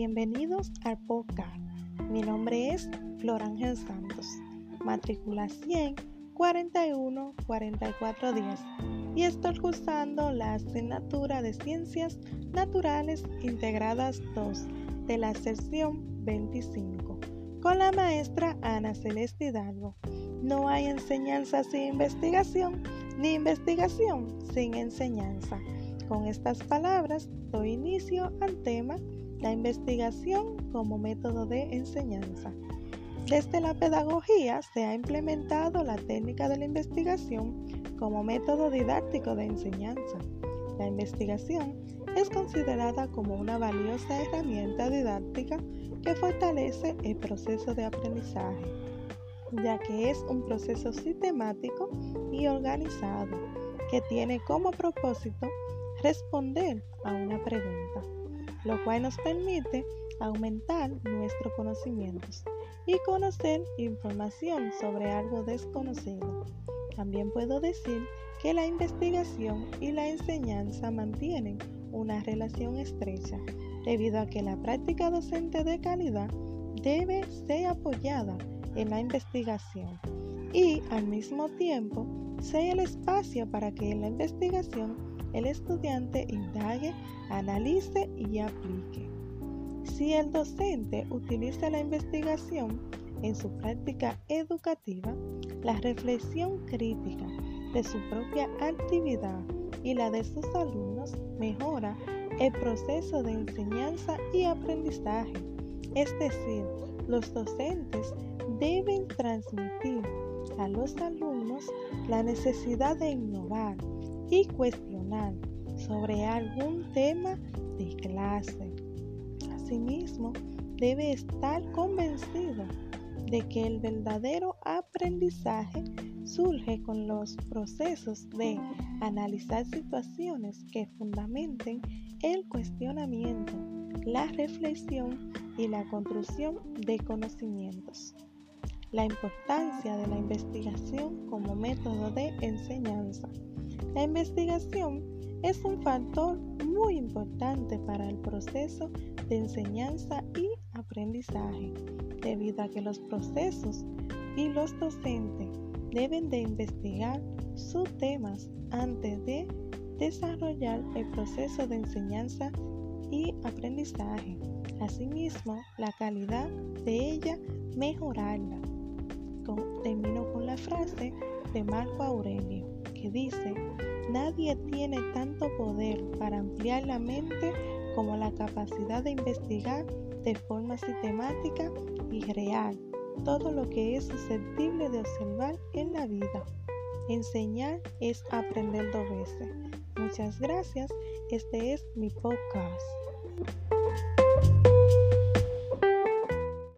Bienvenidos al podcast. Mi nombre es Flor Ángel Santos, matrícula 100 41 44 10 y estoy cursando la asignatura de Ciencias Naturales Integradas 2 de la sección 25 con la maestra Ana Celeste Hidalgo. No hay enseñanza sin investigación, ni investigación sin enseñanza. Con estas palabras doy inicio al tema la investigación como método de enseñanza. Desde la pedagogía se ha implementado la técnica de la investigación como método didáctico de enseñanza. La investigación es considerada como una valiosa herramienta didáctica que fortalece el proceso de aprendizaje, ya que es un proceso sistemático y organizado que tiene como propósito responder a una pregunta lo cual nos permite aumentar nuestros conocimientos y conocer información sobre algo desconocido. También puedo decir que la investigación y la enseñanza mantienen una relación estrecha, debido a que la práctica docente de calidad debe ser apoyada en la investigación y al mismo tiempo sea el espacio para que la investigación el estudiante indague, analice y aplique. Si el docente utiliza la investigación en su práctica educativa, la reflexión crítica de su propia actividad y la de sus alumnos mejora el proceso de enseñanza y aprendizaje. Es decir, los docentes deben transmitir a los alumnos la necesidad de innovar y cuestionar sobre algún tema de clase. Asimismo, debe estar convencido de que el verdadero aprendizaje surge con los procesos de analizar situaciones que fundamenten el cuestionamiento, la reflexión y la construcción de conocimientos. La importancia de la investigación como método de enseñanza. La investigación es un factor muy importante para el proceso de enseñanza y aprendizaje, debido a que los procesos y los docentes deben de investigar sus temas antes de desarrollar el proceso de enseñanza y aprendizaje. Asimismo, la calidad de ella mejorarla. Termino con la frase de Marco Aurelio que dice, nadie tiene tanto poder para ampliar la mente como la capacidad de investigar de forma sistemática y real todo lo que es susceptible de observar en la vida. Enseñar es aprender dos veces. Muchas gracias. Este es mi podcast.